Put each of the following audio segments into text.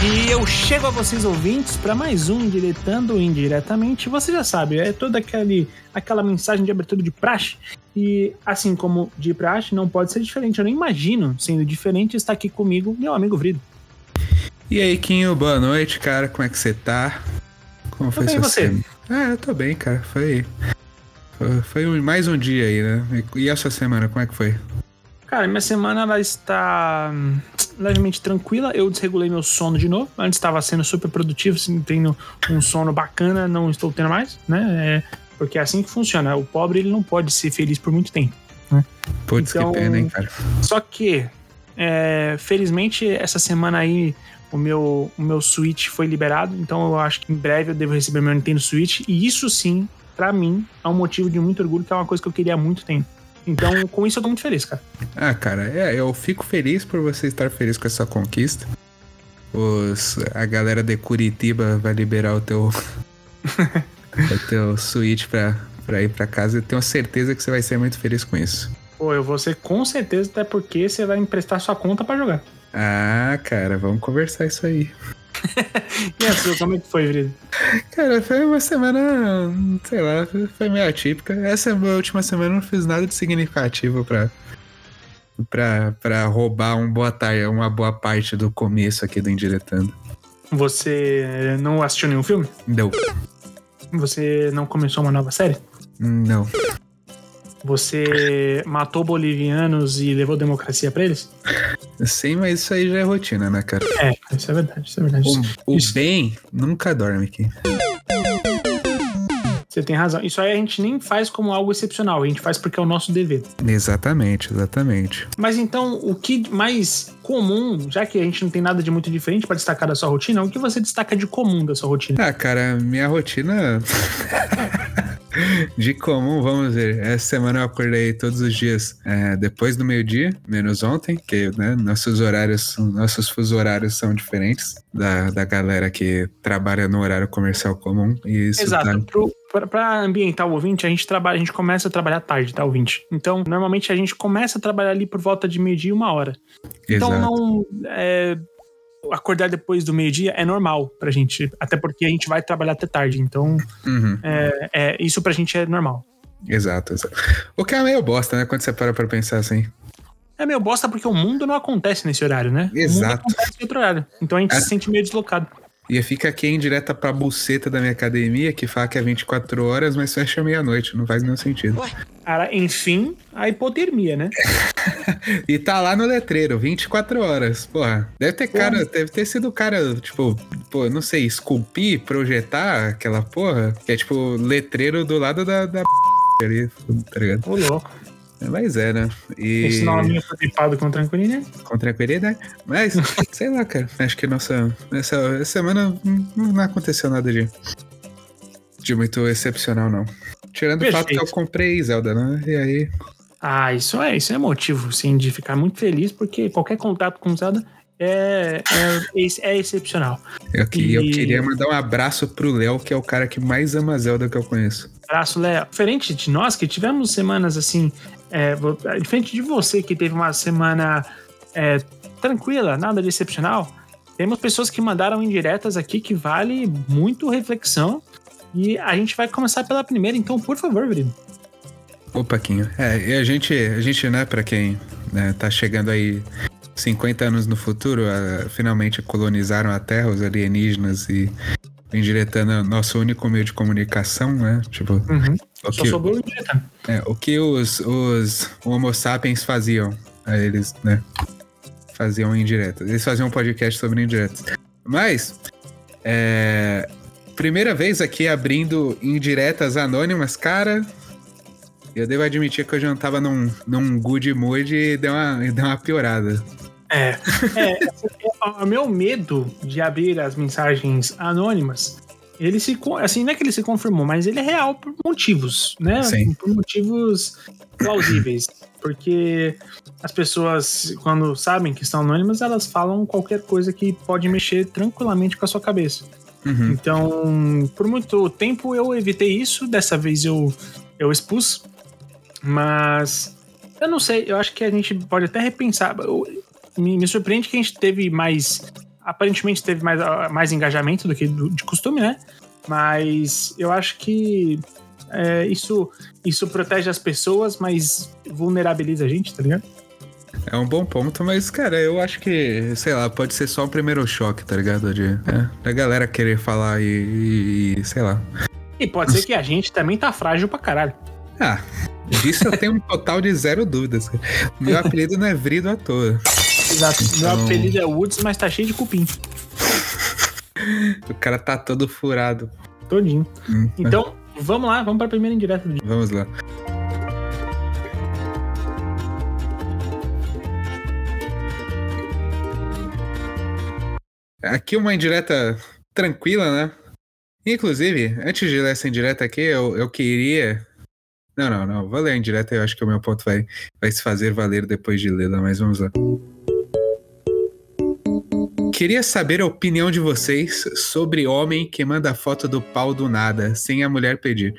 E eu chego a vocês ouvintes para mais um Diretando Indiretamente. Você já sabe, é toda aquele, aquela mensagem de abertura de praxe. E assim como de praxe, não pode ser diferente. Eu nem imagino sendo diferente estar aqui comigo, meu amigo Vrido. E aí, Quinho, boa noite, cara. Como é que você tá? Como foi bem, você? Semana? Ah, eu tô bem, cara. Foi, foi, foi mais um dia aí, né? E a sua semana, como é que foi? Cara, minha semana ela está hum, levemente tranquila. Eu desregulei meu sono de novo. Antes estava sendo super produtivo, assim, tendo um sono bacana, não estou tendo mais, né? É, porque é assim que funciona. O pobre ele não pode ser feliz por muito tempo. Né? Putz, então, que pena, hein, cara. Só que, é, felizmente, essa semana aí o meu, o meu Switch foi liberado. Então eu acho que em breve eu devo receber meu Nintendo Switch. E isso sim, para mim, é um motivo de muito orgulho, que é uma coisa que eu queria há muito tempo. Então, com isso eu tô muito feliz, cara. Ah, cara, é, eu fico feliz por você estar feliz com essa conquista. Os, a galera de Curitiba vai liberar o teu, o teu Switch pra, pra ir pra casa. Eu tenho certeza que você vai ser muito feliz com isso. Pô, eu vou ser com certeza, até porque você vai emprestar sua conta para jogar. Ah, cara, vamos conversar isso aí. E a sua, como é que foi, Vrido? Cara, foi uma semana, sei lá, foi meio atípica. Essa última semana eu não fiz nada de significativo pra, pra, pra roubar um boa tarde, uma boa parte do começo aqui do Indiretando. Você não assistiu nenhum filme? Não. Você não começou uma nova série? Não. Você matou bolivianos e levou democracia para eles? Sim, mas isso aí já é rotina, né, cara? É, isso é verdade, isso é verdade. O, o bem nunca dorme aqui. Você tem razão. Isso aí a gente nem faz como algo excepcional, a gente faz porque é o nosso dever. Exatamente, exatamente. Mas então, o que mais comum, já que a gente não tem nada de muito diferente para destacar da sua rotina, o que você destaca de comum da sua rotina? Ah, cara, minha rotina. De comum, vamos ver. Essa semana eu acordei todos os dias é, depois do meio-dia, menos ontem, que né, nossos horários, nossos fusos horários são diferentes da, da galera que trabalha no horário comercial comum. E isso Exato. Tá... Para ambientar o ouvinte, a gente trabalha, a gente começa a trabalhar tarde, tá, ouvinte? Então, normalmente a gente começa a trabalhar ali por volta de meio-dia e uma hora. Então, Exato. não. É, acordar depois do meio-dia é normal pra gente, até porque a gente vai trabalhar até tarde, então uhum. é, é, isso pra gente é normal. Exato, exato. O que é meio bosta, né? Quando você para pra pensar assim. É meio bosta porque o mundo não acontece nesse horário, né? Exato. O mundo acontece em outro horário. Então a gente é. se sente meio deslocado. E fica aqui em direta pra buceta da minha academia, que fala que é 24 horas, mas fecha meia-noite. Não faz nenhum sentido. Cara, enfim, a hipotermia, né? e tá lá no letreiro, 24 horas. Porra, deve ter porra. cara, deve ter sido o cara, tipo, pô, não sei, esculpir, projetar aquela porra, que é tipo letreiro do lado da, da ali, tá ligado? Ô, louco. Mas é, né? E... Esse nome foi gripado com tranquilidade. Com tranquilidade. Mas, sei lá, cara. Acho que nossa. Essa, essa semana não aconteceu nada de. de muito excepcional, não. Tirando Perfeito. o fato que eu comprei Zelda, né? E aí. Ah, isso é, isso é motivo, sim, de ficar muito feliz, porque qualquer contato com Zelda é, é, é excepcional. Eu, que, e... eu queria mandar um abraço pro Léo, que é o cara que mais ama Zelda que eu conheço. Abraço, Léo. Diferente de nós, que tivemos semanas assim é, diferente de você que teve uma semana é, tranquila, nada de excepcional, temos pessoas que mandaram indiretas aqui que vale muito reflexão. E a gente vai começar pela primeira, então, por favor, Brino. Ô, Paquinho. É, e a gente, a gente, né, pra quem né, tá chegando aí 50 anos no futuro, a, finalmente colonizaram a Terra, os alienígenas, e indiretando nosso único meio de comunicação, né? Tipo, uhum. O que, Só indiretando. É, o que os, os Homo sapiens faziam? Eles, né? Faziam indiretas. Eles faziam um podcast sobre indiretas. Mas, é, primeira vez aqui abrindo indiretas anônimas, cara. Eu devo admitir que eu já tava num, num good mood e deu uma, deu uma piorada. É. é o meu medo de abrir as mensagens anônimas, ele se. Assim, não é que ele se confirmou, mas ele é real por motivos, né? Sim. Por motivos plausíveis. Porque as pessoas, quando sabem que estão anônimas, elas falam qualquer coisa que pode mexer tranquilamente com a sua cabeça. Uhum. Então, por muito tempo eu evitei isso, dessa vez eu, eu expus. Mas eu não sei, eu acho que a gente pode até repensar me, me surpreende que a gente teve mais aparentemente teve mais, mais engajamento do que do, de costume, né? Mas eu acho que é, isso, isso protege as pessoas, mas vulnerabiliza a gente, tá ligado? É um bom ponto, mas, cara, eu acho que, sei lá, pode ser só o primeiro choque, tá ligado? De, é, da galera querer falar e, e, sei lá. E pode ser que a gente também tá frágil pra caralho. Ah, disso eu tenho um total de zero dúvidas. Meu apelido não é Vrido à toa. Exato. Então... Meu apelido é Woods, mas tá cheio de cupim. o cara tá todo furado. Todinho. Hum, então, é. vamos lá, vamos pra primeira indireta do dia. Vamos lá. Aqui uma indireta tranquila, né? Inclusive, antes de ler essa indireta aqui, eu, eu queria. Não, não, não. Vou ler a indireta, eu acho que o meu ponto vai, vai se fazer valer depois de lê-la, mas vamos lá. Queria saber a opinião de vocês sobre homem que manda foto do pau do nada, sem a mulher pedir.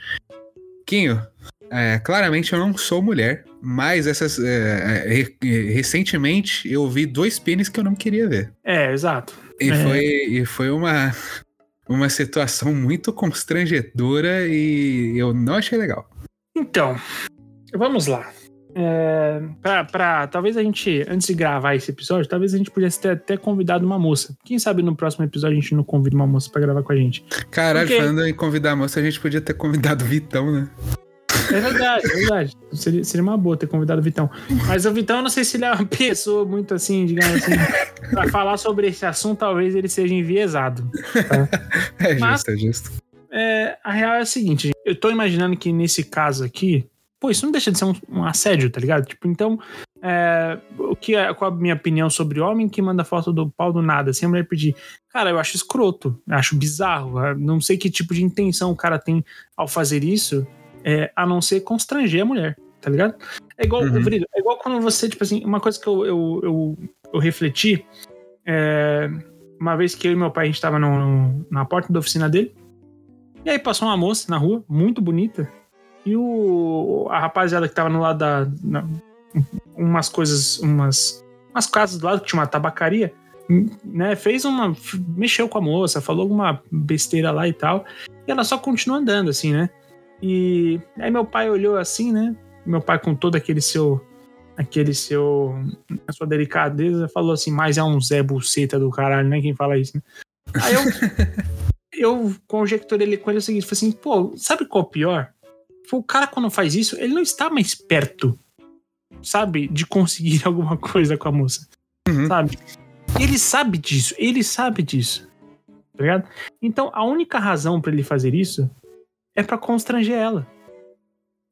Quinho, é, claramente eu não sou mulher, mas essas é, é, recentemente eu vi dois pênis que eu não queria ver. É, exato. E, é. Foi, e foi uma, uma situação muito constrangedora e eu não achei legal. Então, vamos lá. É, pra, pra, talvez a gente, antes de gravar esse episódio, talvez a gente pudesse ter até convidado uma moça. Quem sabe no próximo episódio a gente não convida uma moça para gravar com a gente. Caralho, Porque... falando em convidar a moça, a gente podia ter convidado o Vitão, né? É verdade, é verdade. Seria, seria uma boa ter convidado o Vitão. Mas o Vitão, eu não sei se ele é uma pessoa muito assim, digamos assim, pra falar sobre esse assunto, talvez ele seja enviesado. Tá? É Mas, justo, é justo. É, a real é a seguinte, eu tô imaginando que nesse caso aqui, pô, isso não deixa de ser um, um assédio, tá ligado? Tipo, então, é, o que é, qual a minha opinião sobre homem que manda foto do pau do nada, sem a mulher pedir? Cara, eu acho escroto, eu acho bizarro, não sei que tipo de intenção o cara tem ao fazer isso, é, a não ser constranger a mulher, tá ligado? É igual, uhum. é igual quando você, tipo assim, uma coisa que eu, eu, eu, eu refleti, é, uma vez que eu e meu pai, a gente tava no, na porta da oficina dele, e aí passou uma moça na rua, muito bonita, e o, a rapaziada que tava no lado da. Na, umas coisas, umas, umas casas do lado que tinha uma tabacaria, né? Fez uma. mexeu com a moça, falou alguma besteira lá e tal. E ela só continua andando, assim, né? E aí meu pai olhou assim, né? Meu pai com todo aquele seu aquele seu a sua delicadeza falou assim, mas é um Zé Buceta do caralho, né? Quem fala isso, né? Aí eu eu conjecturei com ele o seguinte, falei assim, pô, sabe qual é o pior? O cara quando faz isso, ele não está mais perto, sabe, de conseguir alguma coisa com a moça, uhum. sabe? Ele sabe disso, ele sabe disso, tá ligado? Então a única razão para ele fazer isso é para constranger ela.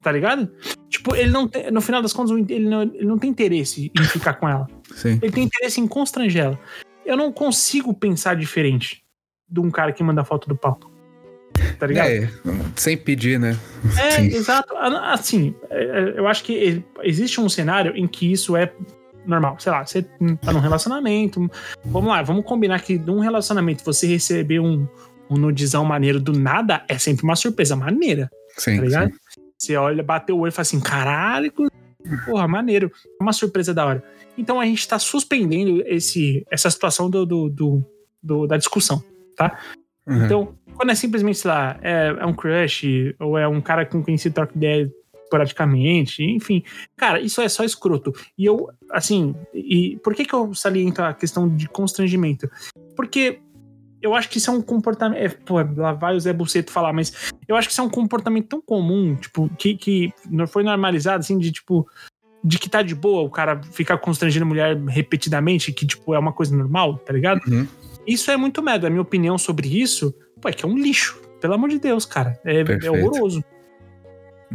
Tá ligado? Tipo, ele não tem, no final das contas, ele não, ele não tem interesse em ficar com ela. Sim. Ele tem interesse em constranger ela. Eu não consigo pensar diferente de um cara que manda foto do pau. Tá ligado? É, sem pedir, né? É, Sim. exato. Assim, é, é, eu acho que existe um cenário em que isso é normal. Sei lá, você tá num relacionamento. Vamos lá, vamos combinar que num relacionamento você receber um, um nudizão maneiro do nada é sempre uma surpresa maneira. Sim. Tá ligado? Sim. Você olha, bateu o olho e fala assim: caralho, porra, maneiro. É uma surpresa da hora. Então a gente tá suspendendo esse, essa situação do, do, do, do da discussão, tá? Uhum. Então, quando é simplesmente, sei lá, é, é, um crush, ou é um cara com quem se troca ideia praticamente, enfim. Cara, isso é só escroto. E eu, assim, e por que que eu saliento a questão de constrangimento? Porque eu acho que isso é um comportamento. É, pô, lá vai o Zé Buceto falar, mas eu acho que isso é um comportamento tão comum, tipo, que, que não foi normalizado, assim, de tipo. De que tá de boa o cara ficar constrangendo a mulher repetidamente, que, tipo, é uma coisa normal, tá ligado? Uhum. Isso é muito merda. A minha opinião sobre isso, pô, é que é um lixo. Pelo amor de Deus, cara. É, é horroroso.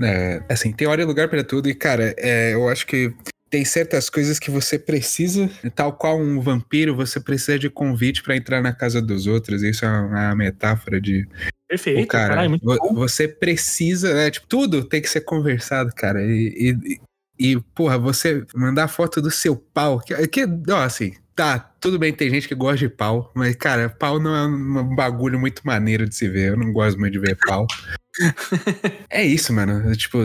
É, assim, tem hora e lugar para tudo, e, cara, é, eu acho que tem certas coisas que você precisa, tal qual um vampiro, você precisa de convite para entrar na casa dos outros. Isso é uma metáfora de. Perfeito, cara. Caralho, muito bom. Você precisa, né? Tipo, tudo tem que ser conversado, cara. E, e, e, porra, você mandar foto do seu pau. Que, que, ó, assim, tá, tudo bem, tem gente que gosta de pau, mas, cara, pau não é um bagulho muito maneiro de se ver. Eu não gosto muito de ver pau. é isso, mano. Tipo,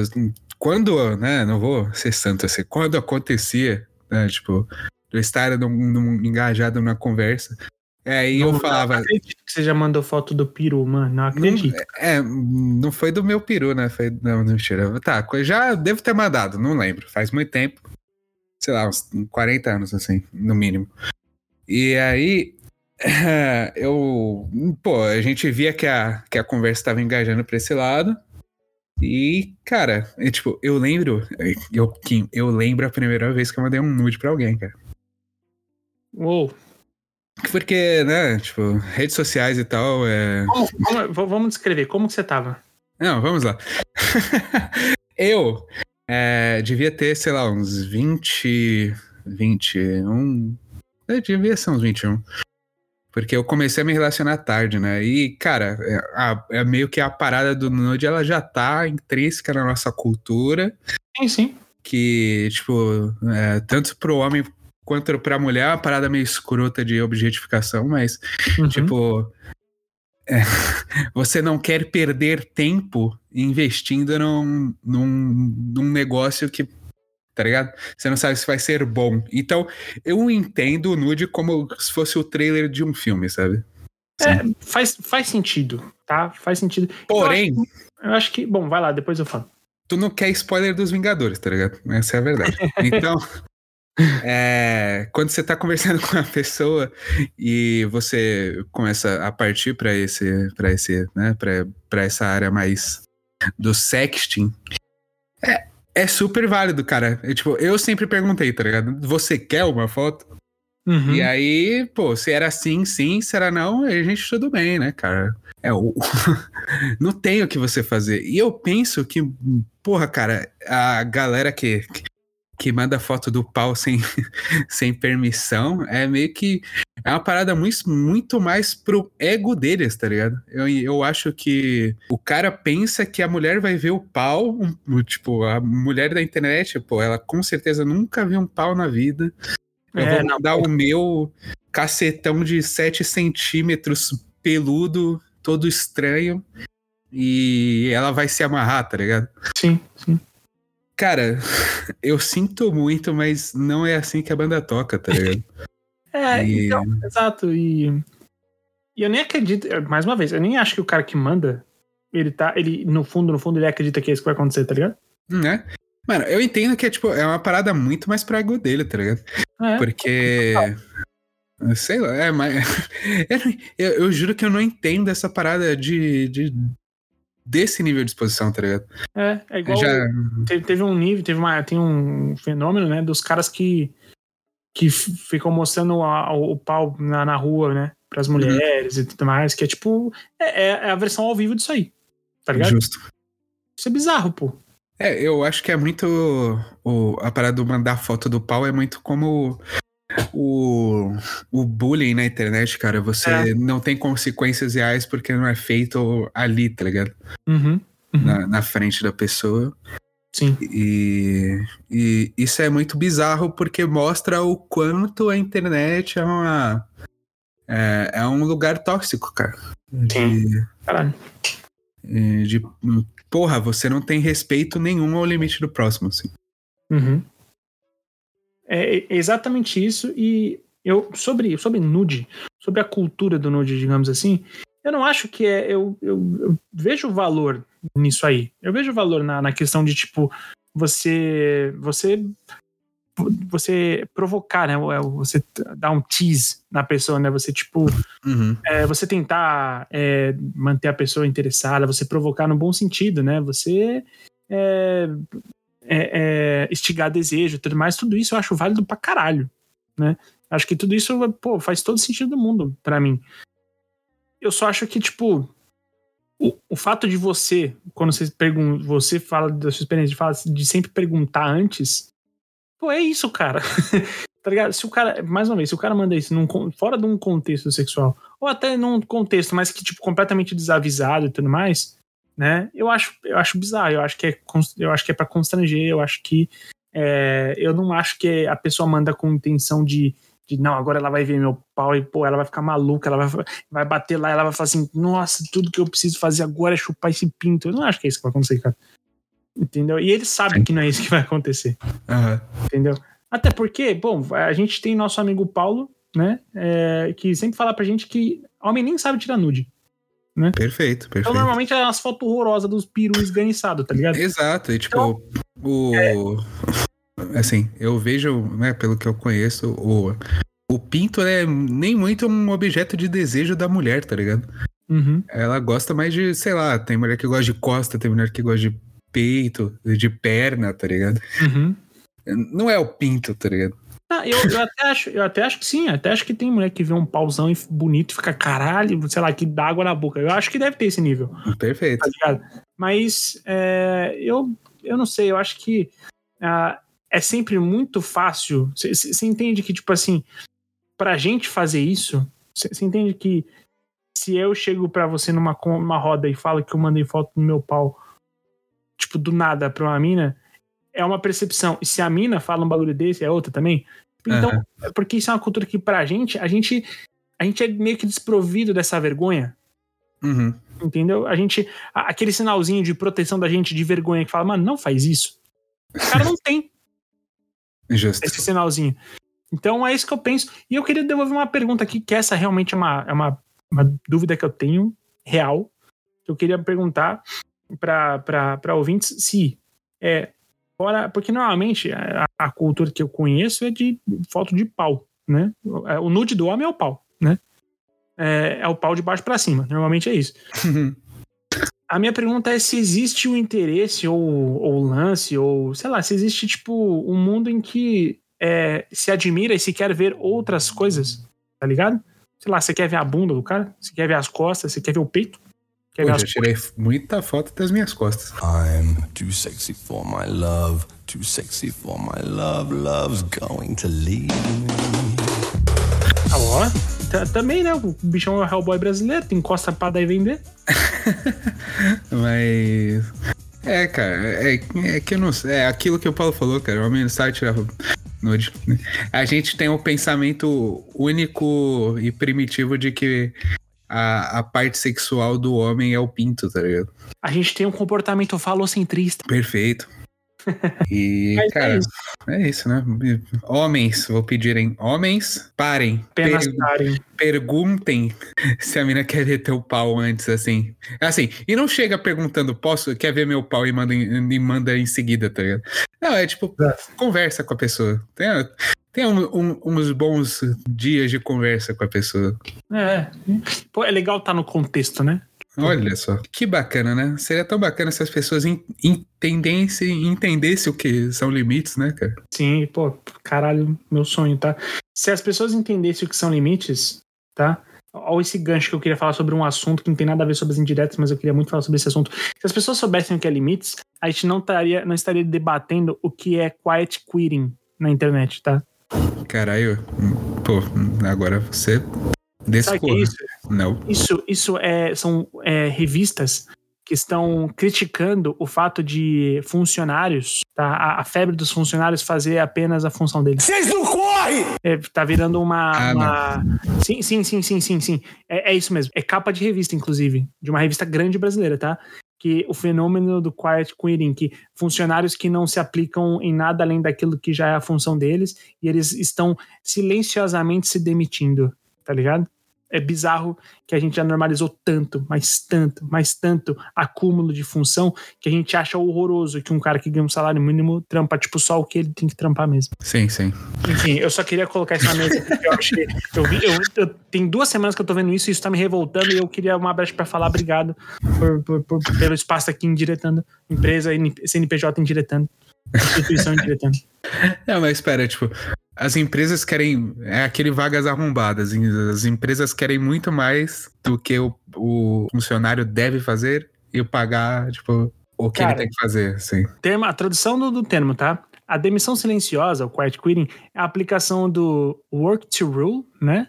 quando, né, não vou ser santo assim, quando acontecia, né, tipo, eu estar num, num, engajado numa conversa, É, e eu falava. Não acredito que você já mandou foto do peru, mano. Não acredito. Não, é, não foi do meu peru, né? Foi. Não, não mentira. Tá, já devo ter mandado, não lembro. Faz muito tempo. Sei lá, uns 40 anos, assim, no mínimo. E aí. Eu. Pô, a gente via que a, que a conversa estava engajando pra esse lado. E, cara, é, tipo, eu lembro. Eu, eu lembro a primeira vez que eu mandei um nude pra alguém, cara. Uou. Porque, né, tipo, redes sociais e tal. É... Vamos, vamos descrever, como que você tava? Não, vamos lá. eu é, devia ter, sei lá, uns 20. 21. Eu devia ser uns 21. Porque eu comecei a me relacionar tarde, né? E, cara, é, é meio que a parada do nude, ela já tá intrínseca na nossa cultura. Sim, sim. Que, tipo, é, tanto pro homem quanto pra mulher é uma parada meio escrota de objetificação, mas, uhum. tipo. É, você não quer perder tempo investindo num, num, num negócio que tá ligado? Você não sabe se vai ser bom. Então, eu entendo o nude como se fosse o trailer de um filme, sabe? É, faz, faz sentido, tá? Faz sentido. Porém. Eu acho, eu acho, que. Bom, vai lá, depois eu falo. Tu não quer spoiler dos Vingadores, tá ligado? Essa é a verdade. Então. É, quando você tá conversando com uma pessoa e você começa a partir para esse, para esse, né, para essa área mais do sexting, é, é super válido, cara. Eu, tipo, eu sempre perguntei, tá ligado? Você quer uma foto? Uhum. E aí, pô, se era sim, sim, se era não, a gente tudo bem, né, cara? É o. não tem o que você fazer. E eu penso que, porra, cara, a galera que, que manda foto do pau sem, sem permissão é meio que. É uma parada muito, muito mais pro ego deles, tá ligado? Eu, eu acho que o cara pensa que a mulher vai ver o pau, um, tipo, a mulher da internet, pô, ela com certeza nunca viu um pau na vida. Eu é, vou mandar o meu cacetão de 7 centímetros peludo, todo estranho, e ela vai se amarrar, tá ligado? Sim, sim. Cara, eu sinto muito, mas não é assim que a banda toca, tá ligado? é, e... então, exato. E, e eu nem acredito, mais uma vez, eu nem acho que o cara que manda, ele tá, ele, no fundo, no fundo, ele acredita que é isso que vai acontecer, tá ligado? Né? Mano, eu entendo que é, tipo, é uma parada muito mais pra ego dele, tá ligado? É, Porque. Sei lá, é, mas. Eu, eu, juro que eu não entendo essa parada de, de desse nível de exposição, tá ligado? É, é igual. Já... Teve, teve, um nível, teve uma, tem um fenômeno, né, dos caras que, que ficam mostrando a, o pau na, na rua, né, pras uhum. mulheres uhum. e tudo mais, que é tipo. É, é, é, a versão ao vivo disso aí, tá ligado? Justo. Isso é bizarro, pô. É, eu acho que é muito. O, a parada do mandar foto do pau é muito como o, o bullying na internet, cara, você é. não tem consequências reais porque não é feito ali, tá ligado? Uhum, uhum. Na, na, frente da pessoa. Sim. E, e isso é muito bizarro porque mostra o quanto a internet é uma. É, é um lugar tóxico, cara. Sim. De, Caralho. De, porra, você não tem respeito nenhum ao limite do próximo, assim. Uhum. É, é exatamente isso. E eu sobre, sobre nude, sobre a cultura do nude, digamos assim, eu não acho que é. Eu, eu, eu vejo valor nisso aí. Eu vejo valor na, na questão de, tipo, você. Você. Você provocar, né? É, você dar um tease na pessoa, né? Você, tipo. Uhum. É, você tentar é, manter a pessoa interessada, você provocar no bom sentido, né? Você. É, é, é, estigar desejo e tudo mais, tudo isso eu acho válido pra caralho, né? Acho que tudo isso, pô, faz todo sentido do mundo para mim. Eu só acho que, tipo, o, o fato de você, quando você pergunta, você fala da sua experiência, fala, de sempre perguntar antes, pô, é isso, cara. tá ligado? Se o cara, mais uma vez, se o cara manda isso num, fora de um contexto sexual, ou até num contexto, mas que, tipo, completamente desavisado e tudo mais, né? Eu acho, eu acho bizarro, eu acho que é, eu acho que é para constranger, eu acho que é, eu não acho que a pessoa manda com intenção de, de não, agora ela vai ver meu pau e pô, ela vai ficar maluca, ela vai, vai bater lá, ela vai falar assim, nossa, tudo que eu preciso fazer agora é chupar esse pinto. Eu não acho que é isso que vai acontecer, cara. Entendeu? E ele sabe que não é isso que vai acontecer. Uhum. Entendeu? Até porque, bom, a gente tem nosso amigo Paulo, né? É, que sempre fala pra gente que homem nem sabe tirar nude. Né? Perfeito, perfeito. Então, normalmente é as fotos horrorosas dos perus esganiçados, tá ligado? Exato, e tipo, então, o. É... Assim, eu vejo, né, pelo que eu conheço, o, o pinto é nem muito um objeto de desejo da mulher, tá ligado? Uhum. Ela gosta mais de, sei lá, tem mulher que gosta de costa, tem mulher que gosta de peito, de perna, tá ligado? Uhum. Não é o pinto, tá ligado? Ah, eu, eu, até acho, eu até acho que sim, até acho que tem mulher que vê um pauzão bonito e fica caralho, sei lá, que dá água na boca. Eu acho que deve ter esse nível. Perfeito. Tá Mas é, eu, eu não sei, eu acho que uh, é sempre muito fácil. Você entende que, tipo assim, pra gente fazer isso, você entende que se eu chego para você numa, numa roda e falo que eu mandei foto no meu pau, tipo, do nada pra uma mina, é uma percepção. E se a mina fala um bagulho desse, é outra também. Então, uhum. porque isso é uma cultura que pra gente, a gente, a gente é meio que desprovido dessa vergonha. Uhum. Entendeu? A gente, aquele sinalzinho de proteção da gente de vergonha que fala, mano, não faz isso. O cara não tem. Justo. Esse sinalzinho. Então é isso que eu penso. E eu queria devolver uma pergunta aqui, que essa realmente é uma, é uma, uma dúvida que eu tenho, real. Eu queria perguntar para ouvintes se é, Fora, porque normalmente a, a, cultura que eu conheço é de foto de pau, né? É, o nude do homem é o pau, né? É, é o pau de baixo para cima, normalmente é isso. a minha pergunta é se existe o um interesse ou, ou lance, ou sei lá, se existe tipo um mundo em que é, se admira e se quer ver outras coisas, tá ligado? Sei lá, você quer ver a bunda do cara? Você quer ver as costas? Você quer ver o peito? Pô, já tirei muita foto das minhas costas. I'm too sexy for my love, too sexy for my love, love's going to leave me. Ah, ó, também, né? O bichão é o Hellboy brasileiro, tem costa pra dar e vender. Mas. É, cara, é, é, que eu não sei. É aquilo que o Paulo falou, cara. O homem não sabe tirar nude. A gente tem um pensamento único e primitivo de que a, a parte sexual do homem é o pinto, tá ligado? A gente tem um comportamento falocentrista. Perfeito. E, Mas é cara, é isso. é isso. né? Homens, vou pedir, hein? Homens, parem. Apenas per parem. Perguntem se a mina quer ver teu pau antes, assim. Assim, e não chega perguntando, posso, quer ver meu pau e manda, e manda em seguida, tá ligado? Não, é tipo, é. conversa com a pessoa. Tem, tem um, um, uns bons dias de conversa com a pessoa. É. Pô, é legal estar tá no contexto, né? Olha só, que bacana, né? Seria tão bacana se as pessoas entendessem, entendessem o que são limites, né, cara? Sim, pô, caralho, meu sonho, tá? Se as pessoas entendessem o que são limites, tá? Olha esse gancho que eu queria falar sobre um assunto que não tem nada a ver sobre as indiretas, mas eu queria muito falar sobre esse assunto. Se as pessoas soubessem o que é limites, a gente não estaria, não estaria debatendo o que é quiet quitting na internet, tá? Caralho, pô, agora você descorra. É isso? Não. Isso, isso é, são é, revistas que estão criticando o fato de funcionários, tá? A, a, febre dos funcionários fazer apenas a função deles. Vocês não correm! É, tá virando uma. Ah, uma... Sim, sim, sim, sim, sim, sim. É, é, isso mesmo. É capa de revista, inclusive. De uma revista grande brasileira, tá? Que o fenômeno do quiet quitting, que funcionários que não se aplicam em nada além daquilo que já é a função deles e eles estão silenciosamente se demitindo, tá ligado? É bizarro que a gente já normalizou tanto, mas tanto, mas tanto acúmulo de função que a gente acha horroroso que um cara que ganha um salário mínimo trampa tipo só o que ele tem que trampar mesmo. Sim, sim. Enfim, eu só queria colocar isso na mesa porque eu achei. Eu vi, eu, eu, tem duas semanas que eu tô vendo isso e isso tá me revoltando e eu queria uma brecha para falar obrigado por, por, por, pelo espaço aqui indiretando. Empresa, CNPJ indiretando. Instituição indiretando. Não, mas espera, tipo, as empresas querem. É aquele vagas arrombadas. As empresas querem muito mais do que o, o funcionário deve fazer e pagar, tipo, o que Cara, ele tem que fazer. Assim. Termo, a tradução do, do termo, tá? A demissão silenciosa, o quiet quitting, é a aplicação do work to rule, né?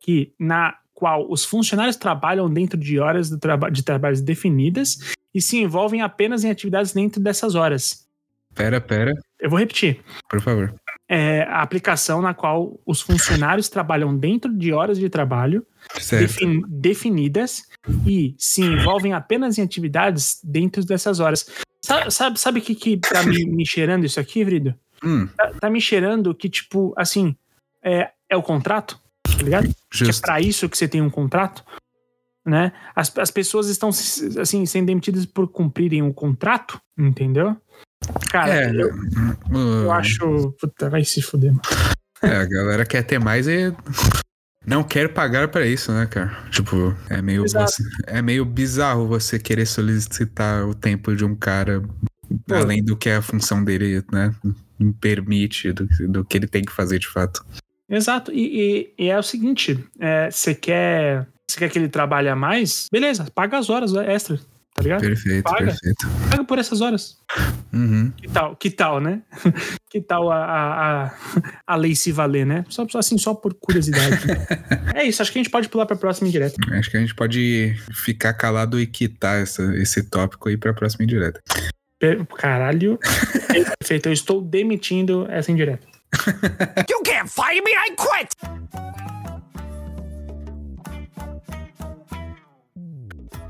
Que na qual os funcionários trabalham dentro de horas de, traba de trabalhos definidas e se envolvem apenas em atividades dentro dessas horas. Pera, pera. Eu vou repetir. Por favor é a aplicação na qual os funcionários trabalham dentro de horas de trabalho defin definidas e se envolvem apenas em atividades dentro dessas horas. Sabe, sabe, sabe o que, que tá me, me cheirando isso aqui, Vrido? Hum. Tá, tá, me cheirando que, tipo, assim, é, é o contrato? tá ligado? Que é pra isso que você tem um contrato, né? As, as pessoas estão, assim, sendo demitidas por cumprirem um contrato, entendeu? Cara, é, eu, eu acho. Puta, vai se fuder, mano. É, a galera quer ter mais e não quer pagar para isso, né, cara? Tipo, é meio, você, é meio bizarro você querer solicitar o tempo de um cara Pô. além do que a função dele, né, permite, do, do que ele tem que fazer de fato. Exato, e, e, e é o seguinte, é, você quer, você quer que ele trabalhe mais? Beleza, paga as horas extras tá ligado? Perfeito, paga, perfeito. Paga por essas horas. Uhum. Que tal, que tal, né? que tal a, a, a, lei se valer, né? Só, assim, só por curiosidade. é isso, acho que a gente pode pular pra próxima indireta. Acho que a gente pode ficar calado e quitar essa, esse tópico aí pra próxima indireta. Caralho. Perfeito, eu estou demitindo essa indireta. you can't fire me, I quit!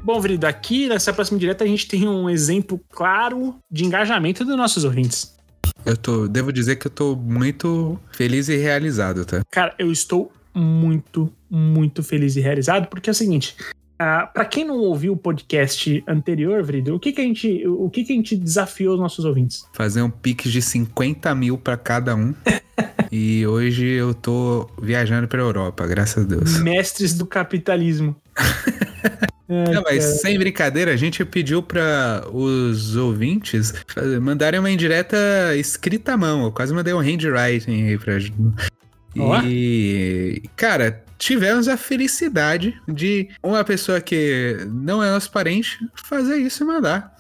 Bom, Vrido, aqui nessa próxima direta a gente tem um exemplo claro de engajamento dos nossos ouvintes. Eu tô, devo dizer que eu tô muito feliz e realizado, tá? Cara, eu estou muito, muito feliz e realizado, porque é o seguinte, Uh, para quem não ouviu o podcast anterior, Vrido, o que, que a gente, o que, que a gente desafiou os nossos ouvintes? Fazer um pique de 50 mil para cada um. e hoje eu tô viajando pra Europa, graças a Deus. Mestres do capitalismo. Não, mas sem brincadeira, a gente pediu para os ouvintes mandarem uma indireta escrita à mão. Eu quase mandei um handwriting aí pra. E, cara, tivemos a felicidade de uma pessoa que não é nosso parente fazer isso e mandar.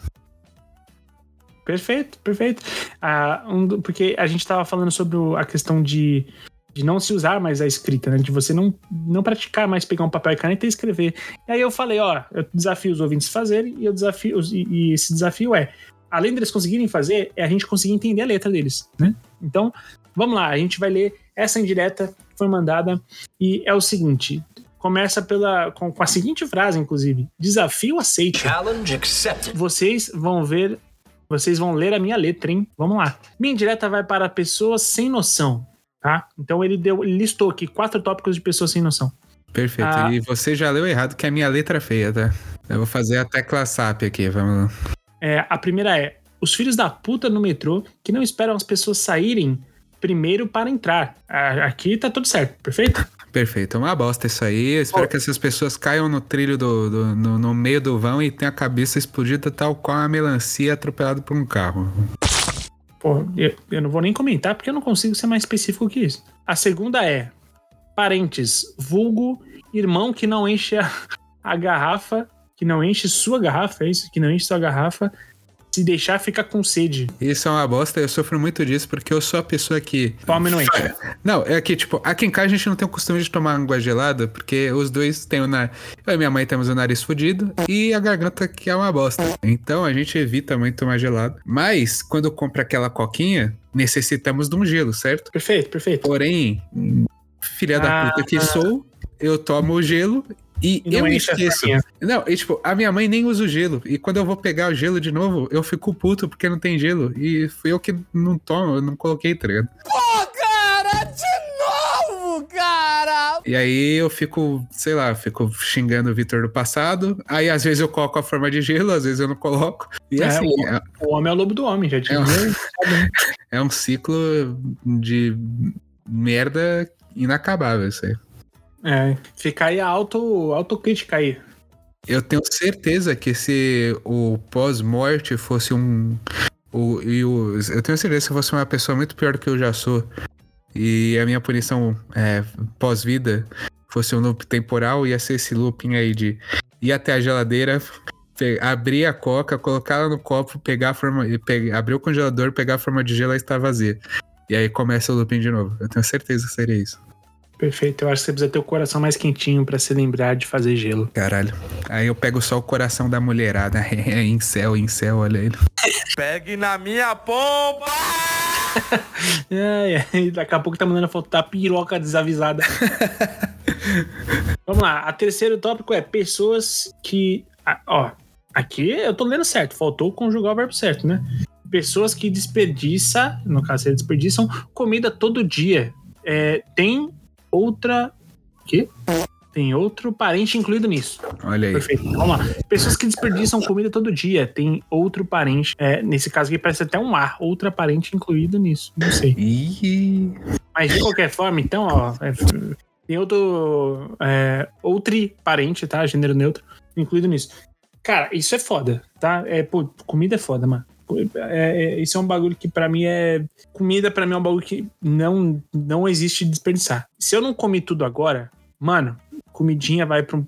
Perfeito, perfeito. Ah, um, porque a gente estava falando sobre a questão de de não se usar mais a escrita, né? De você não, não praticar mais pegar um papel e caneta e escrever. E aí eu falei, ó, eu desafio os ouvintes a fazerem e eu desafio e, e esse desafio é, além deles conseguirem fazer, é a gente conseguir entender a letra deles, né? Então, vamos lá, a gente vai ler essa indireta que foi mandada e é o seguinte, começa pela com, com a seguinte frase, inclusive: desafio aceito. Challenge accepted. Vocês vão ver vocês vão ler a minha letra, hein? Vamos lá. Minha indireta vai para pessoas sem noção. Tá? Então ele, deu, ele listou aqui quatro tópicos de pessoas sem noção. Perfeito. Ah, e você já leu errado, que é a minha letra feia, tá? Eu vou fazer a tecla SAP aqui, vamos lá. É, a primeira é: os filhos da puta no metrô que não esperam as pessoas saírem primeiro para entrar. Aqui tá tudo certo, perfeito? Perfeito, é uma bosta isso aí. Eu espero oh. que essas pessoas caiam no trilho do, do no, no, meio do vão e tenham a cabeça explodida tal qual uma melancia atropelada por um carro. Eu, eu não vou nem comentar porque eu não consigo ser mais específico que isso. A segunda é parentes, vulgo, irmão que não enche a, a garrafa, que não enche sua garrafa, é isso? Que não enche sua garrafa se deixar ficar com sede. Isso é uma bosta, eu sofro muito disso porque eu sou a pessoa que. Fome não enche. Não, é que, tipo, aqui em casa a gente não tem o costume de tomar água gelada porque os dois têm o nariz. Eu e minha mãe temos o nariz fudido e a garganta que é uma bosta. Então a gente evita muito tomar gelado. Mas, quando compra aquela coquinha, necessitamos de um gelo, certo? Perfeito, perfeito. Porém, filha ah, da puta que sou, eu tomo o gelo e, e eu esqueço. Não, e tipo, a minha mãe nem usa o gelo. E quando eu vou pegar o gelo de novo, eu fico puto porque não tem gelo. E fui eu que não tomo, eu não coloquei, tá ligado? Pô, cara, de novo, cara! E aí eu fico, sei lá, fico xingando o Vitor do passado. Aí às vezes eu coloco a forma de gelo, às vezes eu não coloco. E é, assim. O, é... o, homem é o lobo do homem, já tinha. É um, é um ciclo de merda inacabável, isso aí. É, fica aí a auto, autocrítica aí. Eu tenho certeza que se o pós-morte fosse um. O, e o, eu tenho certeza que fosse uma pessoa muito pior do que eu já sou. E a minha punição é, pós-vida fosse um loop temporal, ia ser esse looping aí de ir até a geladeira, abrir a coca, colocar ela no copo, pegar a forma. Abrir o congelador, pegar a forma de gelo e está vazia. E aí começa o looping de novo. Eu tenho certeza que seria isso. Perfeito. Eu acho que você precisa ter o coração mais quentinho para se lembrar de fazer gelo. Caralho. Aí eu pego só o coração da mulherada. É, em céu, em céu, olha ele. Pegue na minha pompa! é, é. Daqui a pouco tá mandando foto da piroca desavisada. Vamos lá. A terceiro tópico é pessoas que. Ó, aqui eu tô lendo certo. Faltou conjugar o verbo certo, né? Pessoas que desperdiçam, no caso, eles desperdiçam comida todo dia. É, tem outra quê? Tem outro parente incluído nisso. Olha aí. Perfeito. Vamos lá. Pessoas que desperdiçam comida todo dia. Tem outro parente. É, nesse caso aqui parece até um ar. Outra parente incluído nisso. Não sei. Ih. Mas de qualquer forma, então, ó. É, tem outro. É, outro parente, tá? Gênero neutro. Incluído nisso. Cara, isso é foda, tá? É, pô, comida é foda, mano. É, é, isso é um bagulho que para mim é. Comida para mim é um bagulho que não, não existe desperdiçar. Se eu não comi tudo agora, mano, comidinha vai para.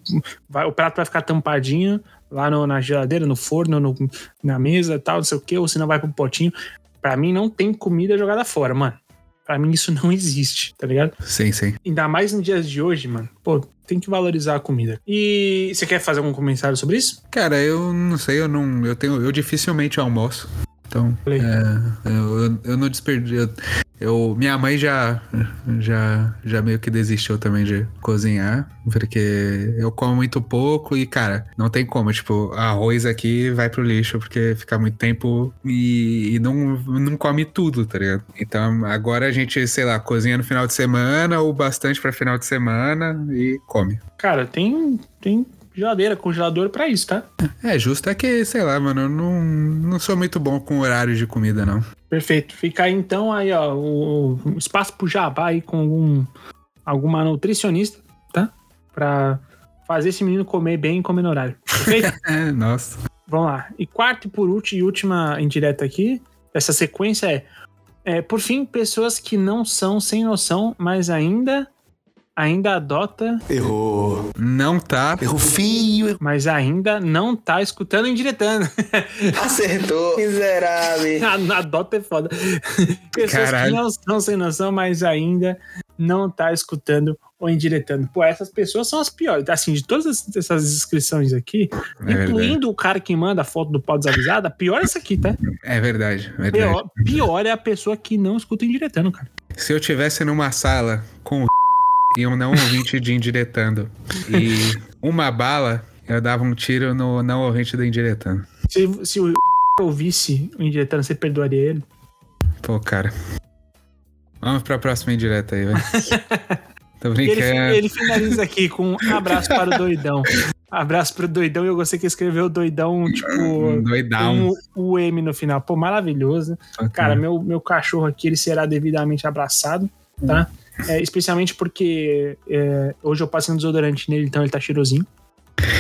Vai, o prato vai ficar tampadinho lá no, na geladeira, no forno, no, na mesa tal, não sei o que, ou se não vai pro potinho. Pra mim não tem comida jogada fora, mano. Pra mim isso não existe, tá ligado? Sim, sim. Ainda mais nos dias de hoje, mano. Pô, tem que valorizar a comida. E você quer fazer algum comentário sobre isso? Cara, eu não sei, eu não. Eu tenho. Eu dificilmente almoço. Então, é, eu, eu não desperdiço. Eu, minha mãe já, já, já meio que desistiu também de cozinhar, porque eu como muito pouco e, cara, não tem como. Tipo, arroz aqui vai pro lixo porque fica muito tempo e, e não, não come tudo, tá ligado? Então, agora a gente, sei lá, cozinha no final de semana ou bastante para final de semana e come. Cara, tem, tem geladeira, congelador para isso, tá? É, justo é que, sei lá, mano, eu não, não sou muito bom com horário de comida, não. Perfeito. Fica aí então aí, ó, o, o espaço pro jabá aí com algum, alguma nutricionista, tá? Pra fazer esse menino comer bem e comer no horário. Perfeito? é, nossa. Vamos lá. E quarto e por último, e última indireta aqui, essa sequência é, é, por fim, pessoas que não são sem noção, mas ainda ainda adota. Errou. Não tá. Errou feio. Mas ainda não tá escutando indiretando. Acertou. Miserável. adota é foda. Pessoas Caralho. que não estão sem noção, mas ainda não tá escutando ou indiretando. Pô, essas pessoas são as piores. Assim, de todas essas inscrições aqui, é incluindo verdade. o cara que manda a foto do pau desavisado, a pior é essa aqui, tá? É verdade. verdade. Pior, pior é a pessoa que não escuta indiretando, cara. Se eu tivesse numa sala com o e um não ouvinte de indiretando. E uma bala, eu dava um tiro no não ouvinte do indiretando. Se, se o ouvisse o indiretando, você perdoaria ele? Pô, cara. Vamos pra próxima indireta aí, velho. Tô brincando. Ele, ele, finaliza aqui com um abraço para o doidão. Abraço pro doidão. E eu gostei que escreveu doidão, tipo. Doidão. Um, o M no final. Pô, maravilhoso. Okay. Cara, meu, meu cachorro aqui, ele será devidamente abraçado, tá? É, especialmente porque é, hoje eu passei um desodorante nele, então ele tá cheirosinho.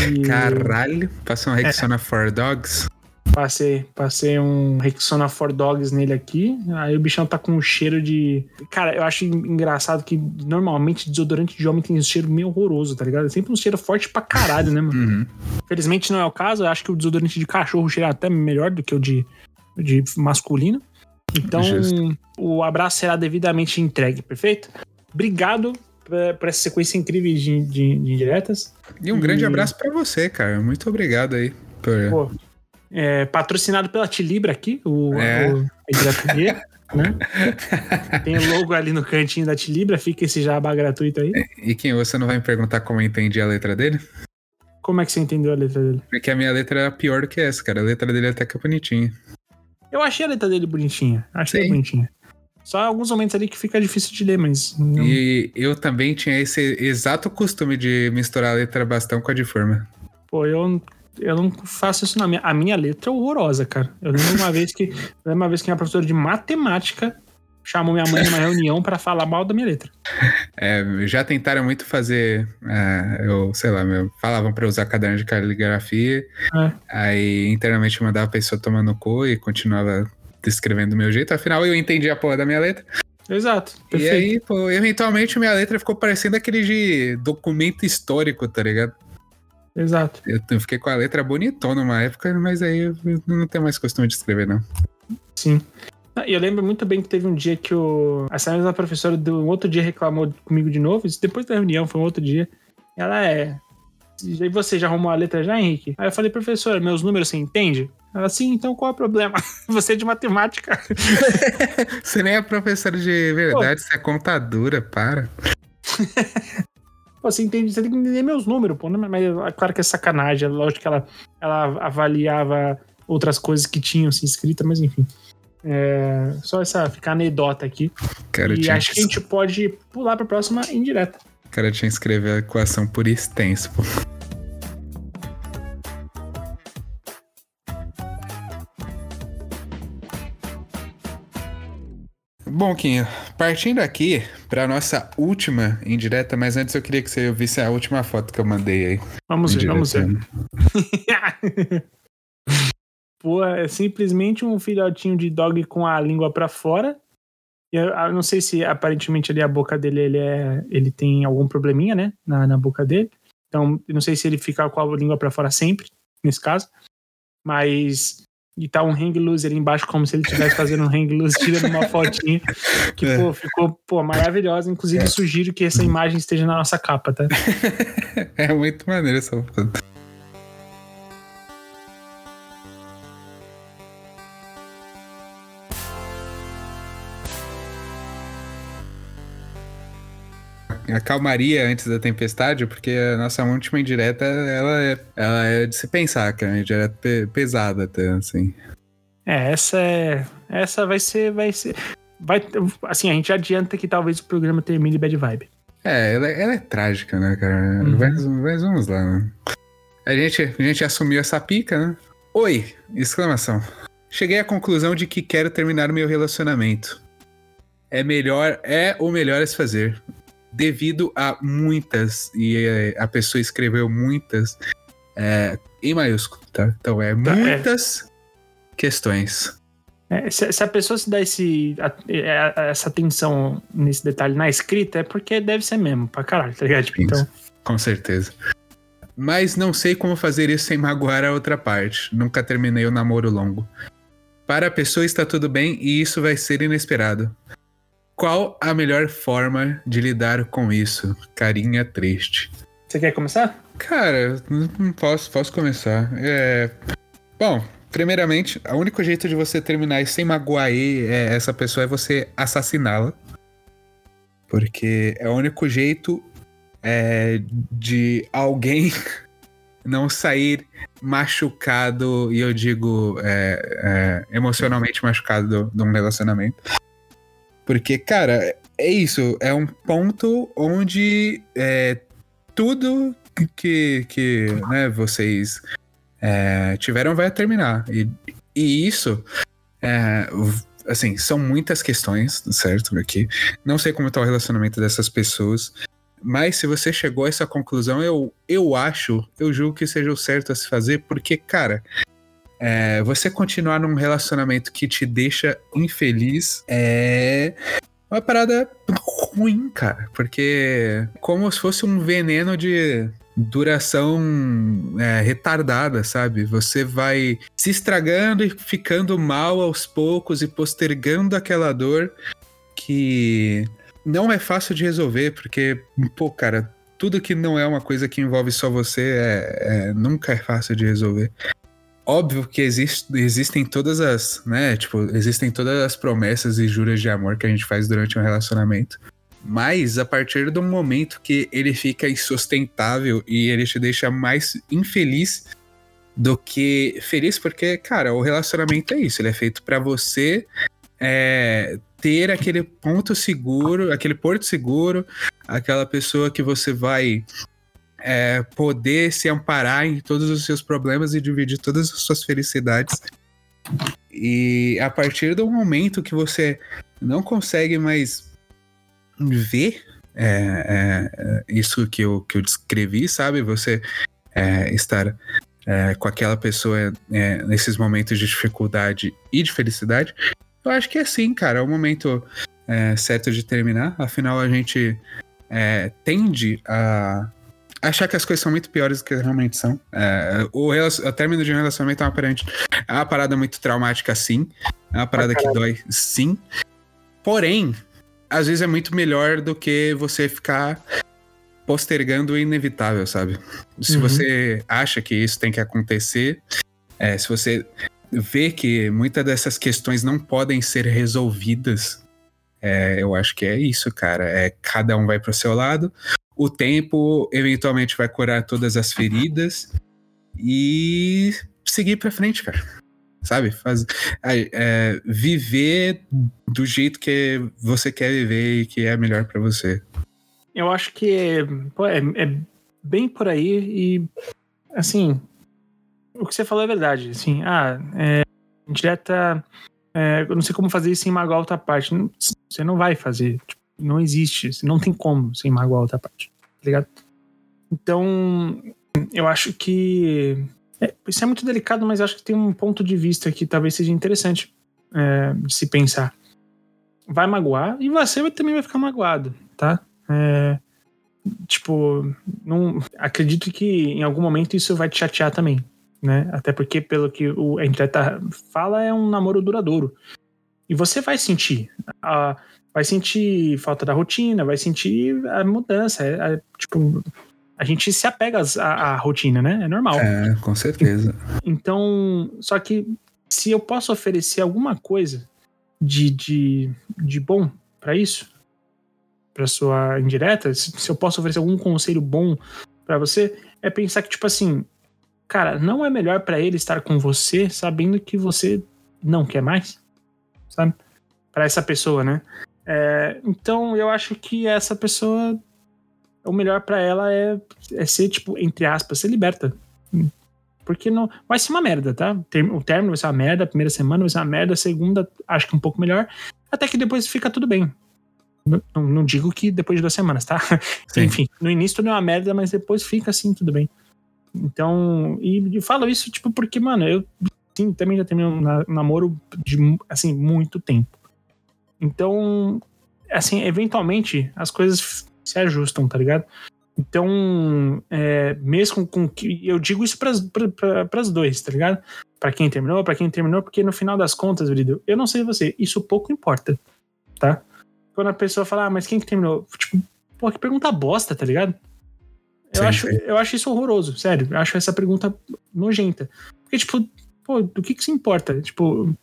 E... Caralho, passou um Rexona é. for Dogs? Passei, passei um Rexona for Dogs nele aqui. Aí o bichão tá com um cheiro de. Cara, eu acho engraçado que normalmente desodorante de homem tem um cheiro meio horroroso, tá ligado? É sempre um cheiro forte pra caralho, né, mano? Uhum. Felizmente não é o caso. Eu acho que o desodorante de cachorro cheira até melhor do que o de, de masculino. Então, Justo. o abraço será devidamente entregue, perfeito? Obrigado por essa sequência incrível de, de, de indiretas. E um e... grande abraço para você, cara. Muito obrigado aí. Por... Pô, é, patrocinado pela Tilibra aqui, o, é. o dele, né? Tem o logo ali no cantinho da Tilibra, fica esse jabá gratuito aí. E quem você não vai me perguntar como eu entendi a letra dele? Como é que você entendeu a letra dele? Porque a minha letra era pior do que essa, cara. A letra dele é até que é bonitinha. Eu achei a letra dele bonitinha. Achei Sim. bonitinha. Só alguns momentos ali que fica difícil de ler, mas. Não... E eu também tinha esse exato costume de misturar a letra bastão com a de forma. Pô, eu, eu não faço isso na minha. A minha letra é horrorosa, cara. Eu lembro uma vez que. uma vez que minha professora de matemática chamou minha mãe numa reunião para falar mal da minha letra. É, já tentaram muito fazer, é, eu sei lá, meu, falavam para usar caderno de caligrafia, é. aí internamente mandava a pessoa tomar no cu e continuava descrevendo do meu jeito, afinal eu entendi a porra da minha letra. Exato. Perfeito. E aí, pô, eventualmente minha letra ficou parecendo aquele de documento histórico, tá ligado? Exato. Eu fiquei com a letra bonitona numa época, mas aí eu não tenho mais costume de escrever, não. Sim. E eu lembro muito bem que teve um dia que o, essa mesma professora do um outro dia reclamou comigo de novo, isso depois da reunião, foi um outro dia. Ela é. E você já arrumou a letra já, Henrique? Aí eu falei, professora, meus números você entende? Ela, sim, então qual é o problema? Você é de matemática. você nem é professora de verdade, pô. você é contadora, para. pô, você entende, você tem que entender meus números, pô. Né? Mas é claro que é sacanagem. É lógico que ela, ela avaliava outras coisas que tinham se inscritas, mas enfim. É, só essa ficar anedota aqui. Cara, e acho que a gente pode pular para a próxima indireta. cara tinha que escrever a equação por extenso, pô. Bom, Quinho, partindo aqui para nossa última indireta, mas antes eu queria que você visse a última foto que eu mandei aí. Vamos ver, vamos ver. Pô, é simplesmente um filhotinho de dog com a língua para fora. Eu, eu, não sei se aparentemente ali a boca dele ele, é, ele tem algum probleminha, né, na, na boca dele. Então, eu não sei se ele fica com a língua para fora sempre, nesse caso. Mas e tá um hang loose ali embaixo, como se ele estivesse fazendo um hang loose, tirando uma fotinha. Que, é. pô, ficou, pô, maravilhosa. Inclusive, é. sugiro que essa imagem esteja na nossa capa, tá? é muito maneiro essa foto. A calmaria antes da tempestade, porque a nossa última indireta, ela é, ela é de se pensar, cara, uma indireta pesada até, assim. É, essa é, essa vai ser, vai ser, vai, assim, a gente adianta que talvez o programa termine bad vibe. É, ela, ela é trágica, né, cara? Uhum. Mas, mas, vamos lá, né? A gente, a gente assumiu essa pica, né? Oi! Exclamação. Cheguei à conclusão de que quero terminar o meu relacionamento. É melhor, é o melhor a se fazer devido a muitas, e é, a pessoa escreveu muitas é, em maiúsculo, tá? Então é tá, é. muitas é. questões. É, se, se, a pessoa se dá esse, a, a, essa atenção nesse detalhe na escrita, é porque deve ser mesmo, pra caralho, tá ligado? Tipo, então... Com certeza. Mas não sei como fazer isso sem magoar a outra parte. Nunca terminei o namoro longo. Para a pessoa está tudo bem e isso vai ser inesperado. Qual a melhor forma de lidar com isso? Carinha triste. Você quer começar? Cara, não posso, posso começar. É... Bom, primeiramente, o único jeito de você terminar e sem magoar é, essa pessoa é você assassiná-la. Porque é o único jeito é, de alguém não sair machucado, e eu digo é, é, emocionalmente machucado de um relacionamento. Porque, cara, é isso. É um ponto onde é, tudo que, que né, vocês é, tiveram vai terminar. E, e isso, é, assim, são muitas questões, certo? Aqui. Não sei como está o relacionamento dessas pessoas. Mas se você chegou a essa conclusão, eu, eu acho, eu julgo que seja o certo a se fazer, porque, cara, é, você continuar num relacionamento que te deixa infeliz é uma parada ruim, cara. Porque como se fosse um veneno de duração é, retardada, sabe? Você vai se estragando e ficando mal aos poucos e postergando aquela dor que não é fácil de resolver, porque, pô, cara, tudo que não é uma coisa que envolve só você é, é nunca é fácil de resolver óbvio que existe, existem todas as, né, tipo, existem todas as promessas e juras de amor que a gente faz durante um relacionamento. Mas a partir do momento que ele fica insustentável e ele te deixa mais infeliz do que feliz, porque, cara, o relacionamento é isso, ele é feito para você é, ter aquele ponto seguro, aquele porto seguro, aquela pessoa que você vai é, poder se amparar em todos os seus problemas e dividir todas as suas felicidades. E a partir do momento que você não consegue mais ver é, é, isso que eu, que eu descrevi, sabe? Você é, estar é, com aquela pessoa é, nesses momentos de dificuldade e de felicidade. Eu acho que é assim, cara. É o momento certo de terminar. Afinal, a gente tende a achar que as coisas são muito piores do que realmente são. É, o, o término de um relacionamento é uma, é uma parada muito traumática, sim. É uma parada que dói, sim. Porém, às vezes é muito melhor do que você ficar postergando o inevitável, sabe? Se uhum. você acha que isso tem que acontecer, é, se você vê que muitas dessas questões não podem ser resolvidas, é, eu acho que é isso, cara. É cada um vai pro seu lado o tempo eventualmente vai curar todas as feridas e seguir para frente, cara. Sabe? Faz, é, viver do jeito que você quer viver e que é melhor para você. eu acho que é, é, é, bem por aí e, assim, o que você falou é verdade. Assim, ah, é, direta. É, eu não sei como fazer isso sem magoar outra parte. você não vai fazer. Tipo, não existe. Não tem como sem magoar outra parte. Tá ligado? Então, eu acho que. É, isso é muito delicado, mas acho que tem um ponto de vista que talvez seja interessante é, se pensar. Vai magoar e você também vai ficar magoado, tá? É, tipo, não, acredito que em algum momento isso vai te chatear também, né? Até porque, pelo que o, a indireta fala, é um namoro duradouro. E você vai sentir. A, vai sentir falta da rotina, vai sentir a mudança. É, é, tipo, a gente se apega à, rotina, né? É normal. É, com certeza. Então, só que se eu posso oferecer alguma coisa de, de, de bom para isso, para sua indireta, se, se eu posso oferecer algum conselho bom para você, é pensar que, tipo assim, cara, não é melhor para ele estar com você sabendo que você não quer mais? Sabe? Para essa pessoa, né? É, então eu acho que essa pessoa, o melhor para ela é, é ser, tipo, entre aspas, ser liberta. Porque não, vai ser uma merda, tá? O término vai ser uma merda, a primeira semana vai ser uma merda, a segunda acho que um pouco melhor, até que depois fica tudo bem. Não, não, digo que depois de duas semanas, tá? Sim. Enfim, no início não é uma merda, mas depois fica assim, tudo bem. Então, e, e falo isso, tipo, porque, mano, eu sim, também já terminei um namoro de, assim, muito tempo. Então, assim, eventualmente as coisas se ajustam, tá ligado? Então, é, mesmo com que. Eu digo isso para as dois, tá ligado? Para quem terminou, para quem terminou, porque no final das contas, Vrido, eu não sei você, isso pouco importa, tá? quando a pessoa fala, ah, mas quem que terminou? Tipo, pô, que pergunta bosta, tá ligado? Eu, sim, acho, sim. eu acho isso horroroso, sério. Eu acho essa pergunta nojenta. Porque, tipo, pô, do que que se importa? Tipo,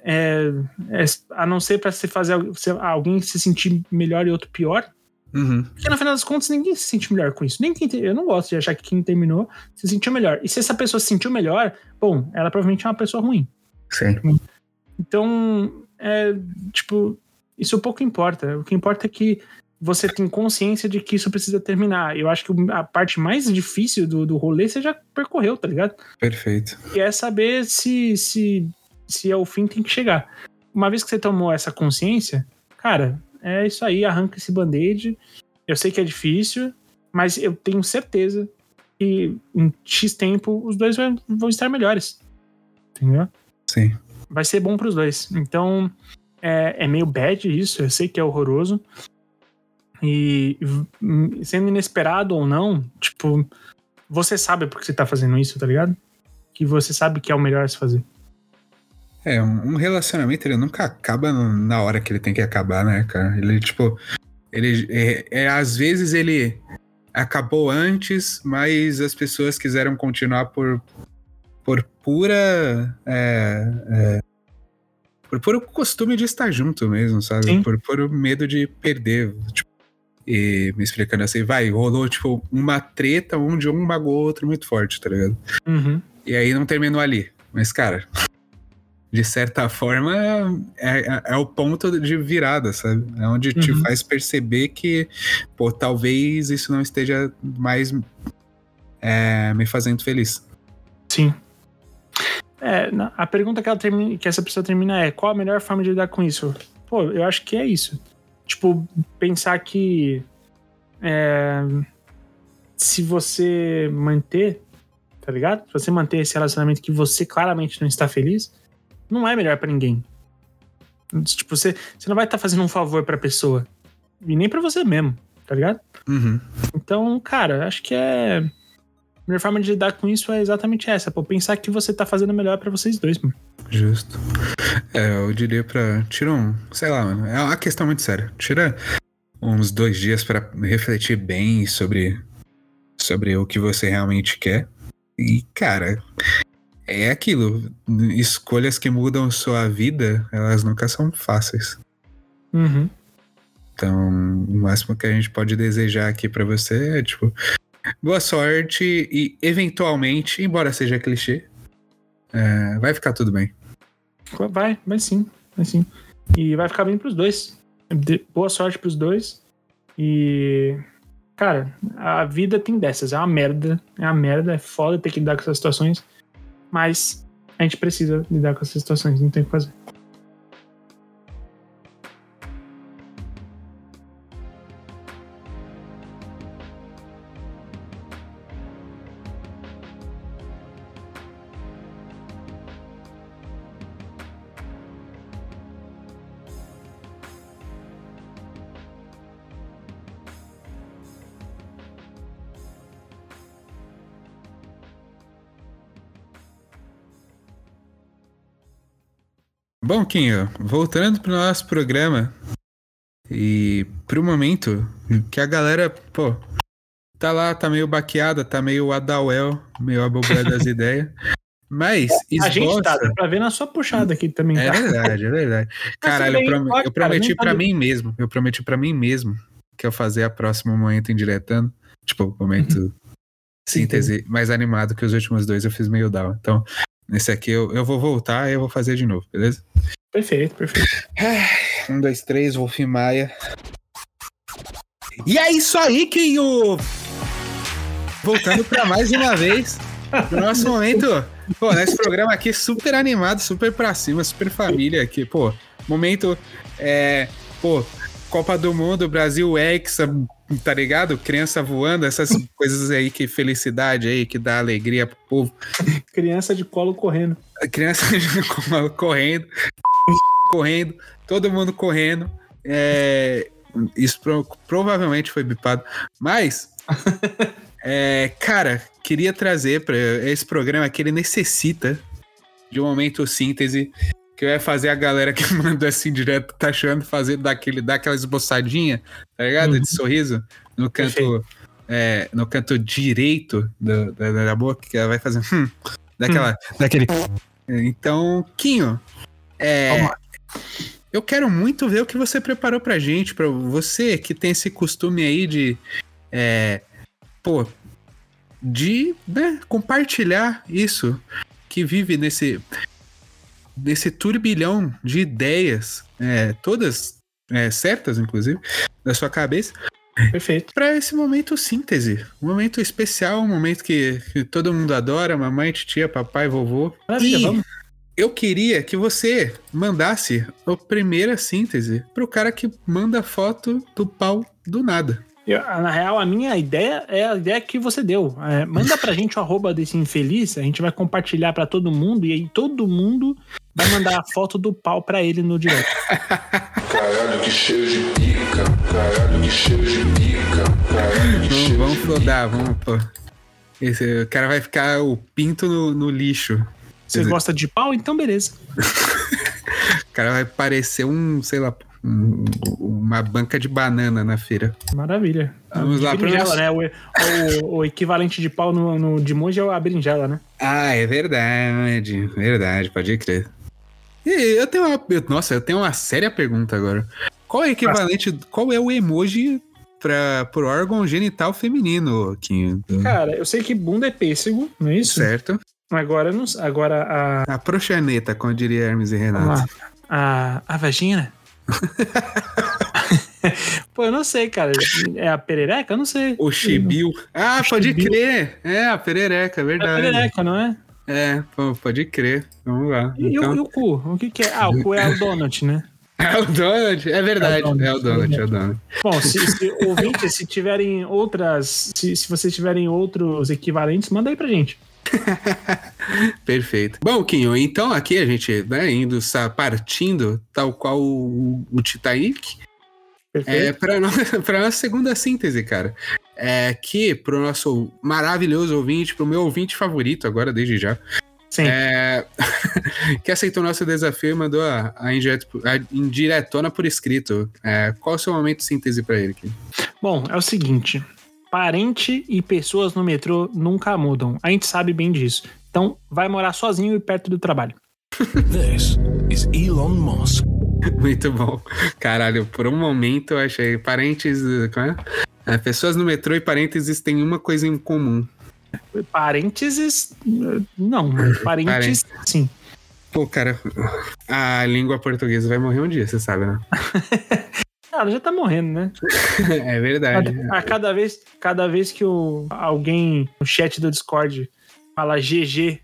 é, é, a não ser pra você fazer alguém se sentir melhor e outro pior. Uhum. Porque no final das contas ninguém se sente melhor com isso. Nem quem eu não gosto de achar que quem terminou se sentiu melhor. E se essa pessoa se sentiu melhor, bom, ela provavelmente é uma pessoa ruim. Sim. Então, é, tipo, isso pouco importa. O que importa é que você tem consciência de que isso precisa terminar. Eu acho que a parte mais difícil do, do rolê você já percorreu, tá ligado? Perfeito. E é saber se, se, se é o fim tem que chegar. Uma vez que você tomou essa consciência, cara, é isso aí, arranca esse band-aid. Eu sei que é difícil, mas eu tenho certeza que em X tempo os dois vão, estar melhores. Entendeu? Sim. Vai ser bom pros dois. Então, é, é meio bad isso, eu sei que é horroroso. E sendo inesperado ou não, tipo, você sabe por que você tá fazendo isso, tá ligado? Que você sabe que é o melhor a se fazer. É, um relacionamento ele nunca acaba na hora que ele tem que acabar, né, cara? Ele, tipo, ele é, é às vezes ele acabou antes, mas as pessoas quiseram continuar por, por pura é, é, por, por o costume de estar junto mesmo, sabe? Sim. Por, por medo de perder. Tipo, e me explicando assim, vai, rolou, tipo, uma treta onde um magoou o outro muito forte, tá ligado? Uhum. E aí não terminou ali. Mas, cara, de certa forma, é, é, é o ponto de virada, sabe? É onde uhum. te faz perceber que, pô, talvez isso não esteja mais é, me fazendo feliz. Sim. É, a pergunta que, ela termina, que essa pessoa termina é: qual a melhor forma de lidar com isso? Pô, eu acho que é isso. Tipo, pensar que. É, se você manter, tá ligado? Se você manter esse relacionamento que você claramente não está feliz, não é melhor para ninguém. Tipo, você, você não vai estar tá fazendo um favor pra pessoa. E nem para você mesmo, tá ligado? Uhum. Então, cara, acho que é melhor forma de lidar com isso é exatamente essa, pô. Pensar que você tá fazendo melhor para vocês dois, mano. Justo. É, eu diria pra. Tira um. Sei lá, mano. É uma questão muito séria. Tira uns dois dias para refletir bem sobre, sobre o que você realmente quer. E, cara, é aquilo. Escolhas que mudam sua vida, elas nunca são fáceis. Uhum. Então, o máximo que a gente pode desejar aqui para você é, tipo, Boa sorte e, eventualmente, embora seja clichê, é, vai ficar tudo bem. Vai, vai sim, vai sim. E vai ficar bem pros dois. boa sorte pros dois. E cara, a vida tem dessas. É uma merda. É uma merda. É foda ter que lidar com essas situações. Mas a gente precisa lidar com essas situações. Não tem o que fazer. Bom, Quinho, voltando pro nosso programa e pro momento que a galera, pô, tá lá, tá meio baqueada, tá meio Adawel, meio abobé das ideias. Mas esboça... A gente tá, dá pra ver na sua puxada aqui também, tá? É verdade, é verdade. Caralho, eu, prom eu prometi pra mim mesmo, eu prometi pra mim mesmo que eu fazer a próxima momento indiretando, tipo, momento uhum. síntese mais animado que os últimos dois eu fiz meio down. Então, Nesse aqui eu, eu vou voltar e eu vou fazer de novo, beleza? Perfeito, perfeito. Um, dois, três, Wolf Maia. E é isso aí, Kinho! Voltando para mais uma vez, no nosso momento. Pô, nesse programa aqui super animado, super pra cima, super família aqui. Pô, momento. É, pô, Copa do Mundo, Brasil Hexa, tá ligado? Criança voando, essas coisas aí que felicidade aí, que dá alegria pro povo. Criança de colo correndo. Criança de colo correndo, correndo, todo mundo correndo. É, isso pro, provavelmente foi bipado. Mas, é, cara, queria trazer para esse programa que ele necessita de um momento síntese que vai fazer a galera que mandou assim direto tá achando fazer daquele, daquela esboçadinha, tá ligado? Uhum. De sorriso no canto, é, no canto direito da, da, da, boca, que ela vai fazer hum, daquela, hum. daquele. Então, Quinho, é, eu quero muito ver o que você preparou pra gente, pra você que tem esse costume aí de, é, pô, de né, compartilhar isso, que vive nesse desse turbilhão de ideias, é, todas é, certas, inclusive, da sua cabeça. Perfeito. Para esse momento síntese. Um momento especial, um momento que, que todo mundo adora, mamãe, titia, papai, vovô. Maravilha, e vamos. Eu queria que você mandasse a primeira síntese pro cara que manda foto do pau do nada. Eu, na real, a minha ideia é a ideia que você deu. É, manda pra gente o arroba desse infeliz, a gente vai compartilhar para todo mundo e aí todo mundo vai mandar a foto do pau pra ele no direct. Caralho, que cheiro de pica. Caralho, que cheiro de pica. Caralho, que vamos, cheiro vamos de flodar, pica. vamos, pô. Esse, o cara vai ficar o pinto no, no lixo. Você gosta de pau? Então beleza. o cara vai parecer um, sei lá, um, uma banca de banana na feira. Maravilha. Vamos lá para nosso... né? O, o, o, equivalente de pau no, no, de monge é a berinjela, né? Ah, é verdade. Verdade, pode crer. E eu tenho uma. Nossa, eu tenho uma séria pergunta agora. Qual é o equivalente. Qual é o emoji para pro órgão genital feminino, Kim? Cara, eu sei que bunda é pêssego, não é isso? Certo. Agora não. Agora a. A proxaneta, como diria Hermes e Renato. A, a vagina? Pô, eu não sei, cara. É a perereca? Eu não sei. O chibiu. Ah, o pode chibiu. crer. É, a perereca, é verdade. É a perereca, não é? É, pode crer. Vamos lá. E, então... e, o, cu? O que, que é? Ah, o cu é o donut, né? É o donut, é verdade. É o donut, é o donut. Bom, se, se ouvintes, se tiverem outras. Se, se vocês tiverem outros equivalentes, manda aí pra gente. Perfeito. Bom, Quinho, então aqui a gente, né, indo, partindo, tal qual o, o Titanic, é, para nossa, nossa segunda síntese, cara. É que pro nosso maravilhoso ouvinte, pro meu ouvinte favorito agora, desde já. Sim. É, que aceitou o nosso desafio e mandou a, a, indireto, a indiretona por escrito. É, qual o seu momento de síntese para ele aqui? Bom, é o seguinte: parente e pessoas no metrô nunca mudam. A gente sabe bem disso. Então, vai morar sozinho e perto do trabalho. This is Elon Musk. Muito bom. Caralho, por um momento eu achei parentes. É? É, pessoas no metrô e parênteses têm uma coisa em comum. Parênteses. Não, mas parentes, sim. Pô, cara, a língua portuguesa vai morrer um dia, você sabe, né? Ah, ela já tá morrendo, né? é verdade. A, a cada, vez, cada vez que o, alguém no chat do Discord fala GG,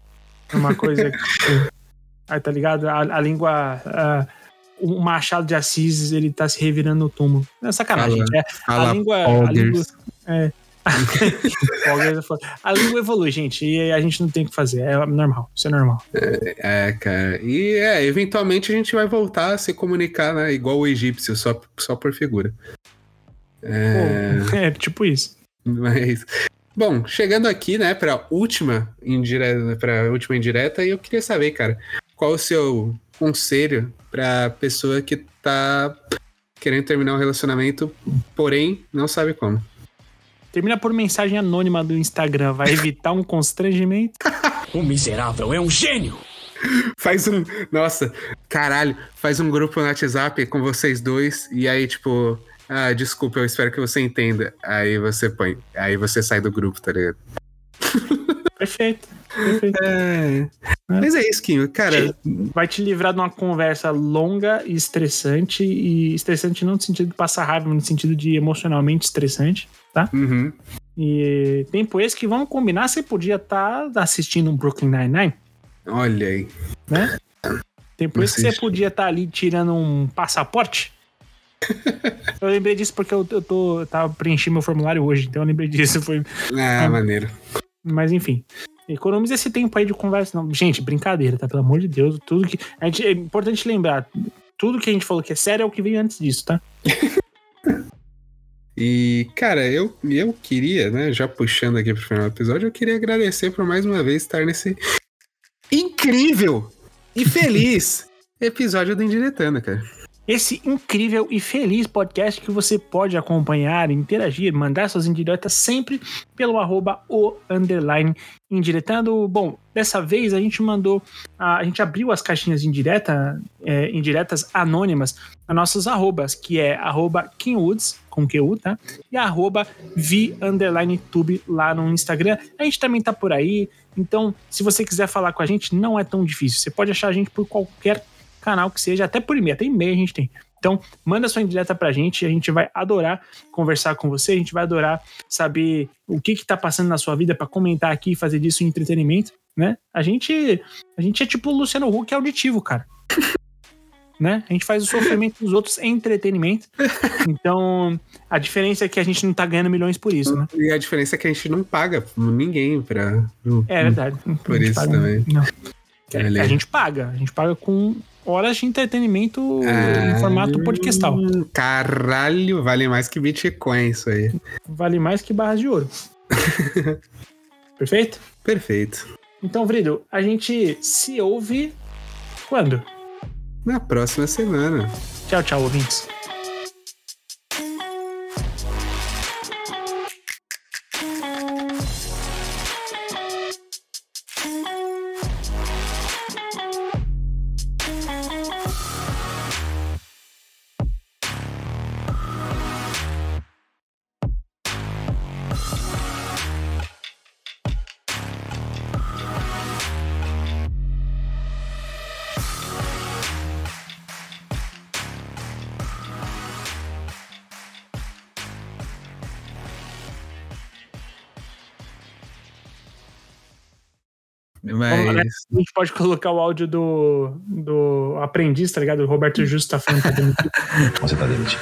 uma coisa. que, aí tá ligado? A, a língua. A, o Machado de Assis, ele tá se revirando no túmulo. É sacanagem, Fala- gente. É, a língua. A língua é. É a língua evolui, gente, e a gente não tem o que fazer. É normal. Isso é normal. É, cara. E é, eventualmente a gente vai voltar a se comunicar, né? Igual o egípcio, só, só por figura. É, Pô, é tipo isso. mas. Bom, chegando aqui, né, pra última indireta, pra última indireta, e eu queria saber, cara, qual o seu conselho pra pessoa que tá querendo terminar um relacionamento, porém não sabe como. Termina por mensagem anônima do Instagram. Vai evitar um constrangimento. O miserável é um gênio! Faz um. Nossa, caralho, faz um grupo no WhatsApp com vocês dois, e aí, tipo, ah, desculpa, eu espero que você entenda. Aí você põe. Aí você sai do grupo, tá ligado? Perfeito. Perfeito. É. Mas é isso, Kim. Cara, Vai te livrar de uma conversa longa e estressante. E estressante não no sentido de passar raiva, mas no sentido de emocionalmente estressante. uhum. E tempo esse que vamos combinar, você podia estar assistindo um Brooklyn Nine-Nine, olha aí. né? Tempo esse que você podia estar ali tirando um passaporte. eu lembrei disso porque eu, eu tô, eu tava preenchendo meu formulário hoje, então eu lembrei disso. Foi, Ah, maneiro. Mas enfim. Economiza esse tempo aí de conversa. Não. Gente, brincadeira, tá? Pelo amor de Deus. Tudo que. Gente, é importante lembrar. Tudo que a gente falou que é sério é o que veio antes disso, tá? E, cara, eu, eu queria, né, já puxando aqui pro final do episódio, eu queria agradecer por mais uma vez estar nesse incrível e feliz episódio do Indiretando, cara. Esse incrível e feliz podcast que você pode acompanhar, interagir, mandar suas indiretas sempre pelo arroba o underline indiretando. Bom, dessa vez a gente mandou, a, a gente abriu as caixinhas indireta, é, indiretas anônimas a nossos arrobas, que é arroba Kingwoods, com QU, tá? E arroba V underline tube lá no Instagram. A gente também tá por aí, então se você quiser falar com a gente, não é tão difícil. Você pode achar a gente por qualquer canal que seja, até por e-mail, até e-mail a gente tem. Então, manda sua indireta pra gente, a gente vai adorar conversar com você, a gente vai adorar saber o que que tá passando na sua vida pra comentar aqui e fazer disso um entretenimento, né? A gente, a gente é tipo o Luciano Huck auditivo, cara. né? A gente faz o sofrimento dos outros em entretenimento. Então, a diferença é que a gente não tá ganhando milhões por isso, né? E a diferença é que a gente não paga ninguém pra. É verdade. Por isso paga- também. Não. Olha A gente paga. A gente paga com horas de entretenimento Ah, em formato podcastal. Caralho, vale mais que Bitcoin isso aí. Vale mais que barras de ouro. Perfeito? Perfeito. Então, Vrido, a gente se ouve quando? Na próxima semana. Tchau, tchau, ouvintes. Né? A gente pode colocar o áudio do, do aprendiz, tá ligado? O Roberto Justo tá falando que tá demitido. Você tá demitido.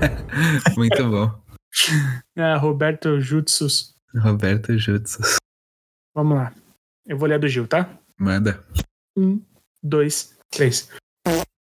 Muito bom. É, Roberto Jutsus. Roberto Jutsu. Vamos lá. Eu vou ler a do Gil, tá? Manda. Um, dois, três.